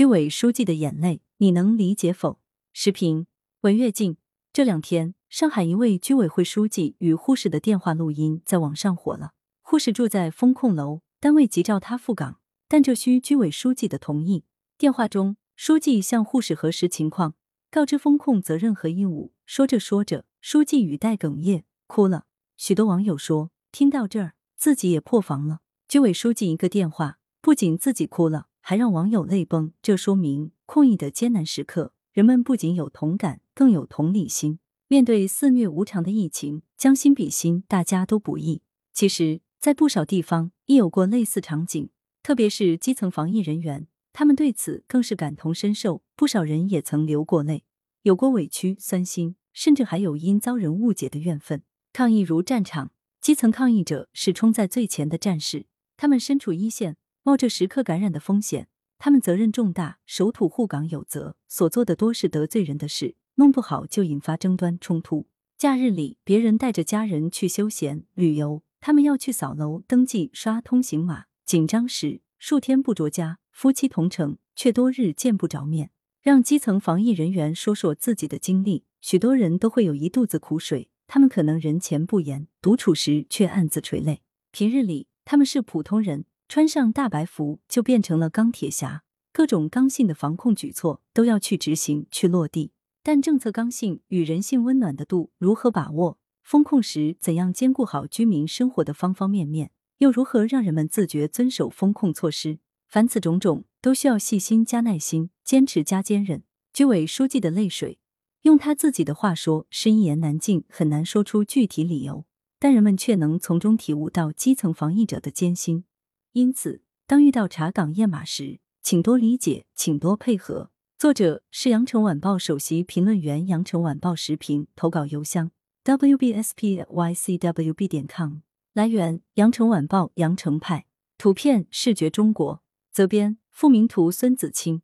居委书记的眼泪，你能理解否？时评：文跃进。这两天，上海一位居委会书记与护士的电话录音在网上火了。护士住在风控楼，单位急召他赴岗，但这需居委书记的同意。电话中，书记向护士核实情况，告知风控责任和义务。说着说着，书记语带哽咽，哭了。许多网友说，听到这儿，自己也破防了。居委书记一个电话，不仅自己哭了。还让网友泪崩，这说明抗疫的艰难时刻，人们不仅有同感，更有同理心。面对肆虐无常的疫情，将心比心，大家都不易。其实，在不少地方亦有过类似场景，特别是基层防疫人员，他们对此更是感同身受。不少人也曾流过泪，有过委屈、酸心，甚至还有因遭人误解的怨愤。抗疫如战场，基层抗疫者是冲在最前的战士，他们身处一线。冒着时刻感染的风险，他们责任重大，守土护港有责，所做的多是得罪人的事，弄不好就引发争端冲突。假日里，别人带着家人去休闲旅游，他们要去扫楼、登记、刷通行码，紧张时数天不着家，夫妻同城却多日见不着面。让基层防疫人员说说自己的经历，许多人都会有一肚子苦水。他们可能人前不言，独处时却暗自垂泪。平日里，他们是普通人。穿上大白服就变成了钢铁侠，各种刚性的防控举措都要去执行、去落地。但政策刚性与人性温暖的度如何把握？风控时怎样兼顾好居民生活的方方面面？又如何让人们自觉遵守风控措施？凡此种种，都需要细心加耐心，坚持加坚韧。居委书记的泪水，用他自己的话说，是一言难尽，很难说出具体理由，但人们却能从中体悟到基层防疫者的艰辛。因此，当遇到查岗验码时，请多理解，请多配合。作者是羊城晚报首席评论员，羊城晚报时评投稿邮箱 wbspycwb 点 com。来源：羊城晚报羊城派。图片：视觉中国。责编：付明图，孙子清。